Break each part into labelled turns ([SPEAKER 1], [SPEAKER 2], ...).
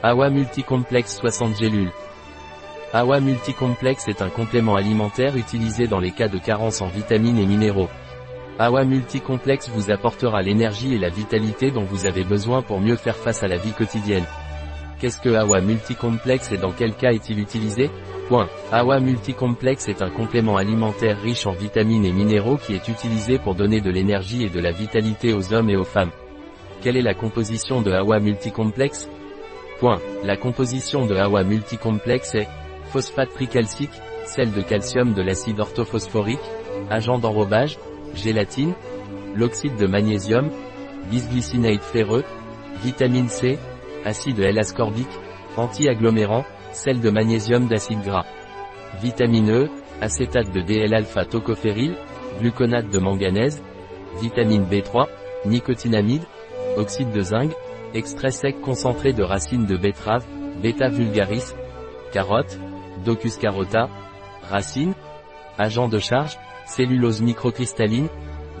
[SPEAKER 1] AWA Multicomplex 60 gélules. AWA Multicomplex est un complément alimentaire utilisé dans les cas de carence en vitamines et minéraux. AWA Multicomplex vous apportera l'énergie et la vitalité dont vous avez besoin pour mieux faire face à la vie quotidienne. Qu'est-ce que AWA Multicomplex et dans quel cas est-il utilisé? Point. AWA Multicomplex est un complément alimentaire riche en vitamines et minéraux qui est utilisé pour donner de l'énergie et de la vitalité aux hommes et aux femmes. Quelle est la composition de AWA Multicomplex? La composition de AWA Multicomplex est phosphate tricalcique, sel de calcium de l'acide orthophosphorique, agent d'enrobage, gélatine, l'oxyde de magnésium, bisglycinate ferreux, vitamine C, acide L-ascorbique, anti-agglomérant, sel de magnésium d'acide gras. Vitamine E, acétate de DL-alpha-tocophéryl, gluconate de manganèse, vitamine B3, nicotinamide, oxyde de zinc, extrait sec concentré de racines de betterave, bêta vulgaris, carotte, docus carota, racine, agent de charge, cellulose microcristalline,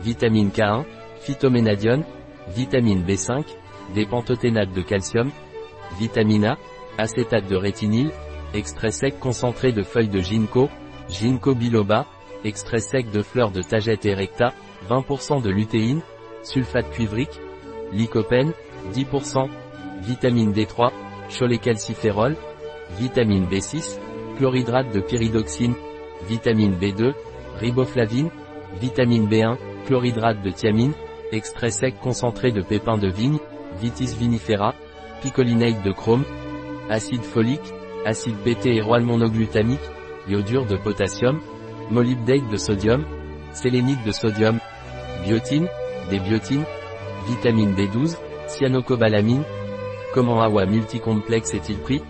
[SPEAKER 1] vitamine K1, phytoménadione, vitamine B5, des de calcium, vitamine A, acétate de rétinyle, extrait sec concentré de feuilles de ginkgo, ginkgo biloba, extrait sec de fleurs de tagette erecta, 20% de lutéine, sulfate cuivrique, lycopène, 10%, vitamine D3, cholécalciférol, vitamine B6, chlorhydrate de pyridoxine, vitamine B2, riboflavine, vitamine B1, chlorhydrate de thiamine, extrait sec concentré de pépins de vigne, vitis vinifera, picolinate de chrome, acide folique, acide bêta monoglutamique, iodure de potassium, molybdate de sodium, sélénite de sodium, biotine, des biotines, vitamine B12, cyanocobalamine. Comment AWA multicomplexe est-il pris?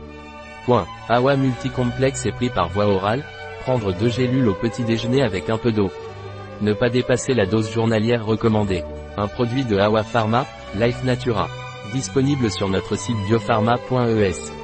[SPEAKER 1] Point. AWA multicomplexe est pris par voie orale, prendre deux gélules au petit déjeuner avec un peu d'eau. Ne pas dépasser la dose journalière recommandée. Un produit de AWA Pharma, Life Natura. Disponible sur notre site biopharma.es.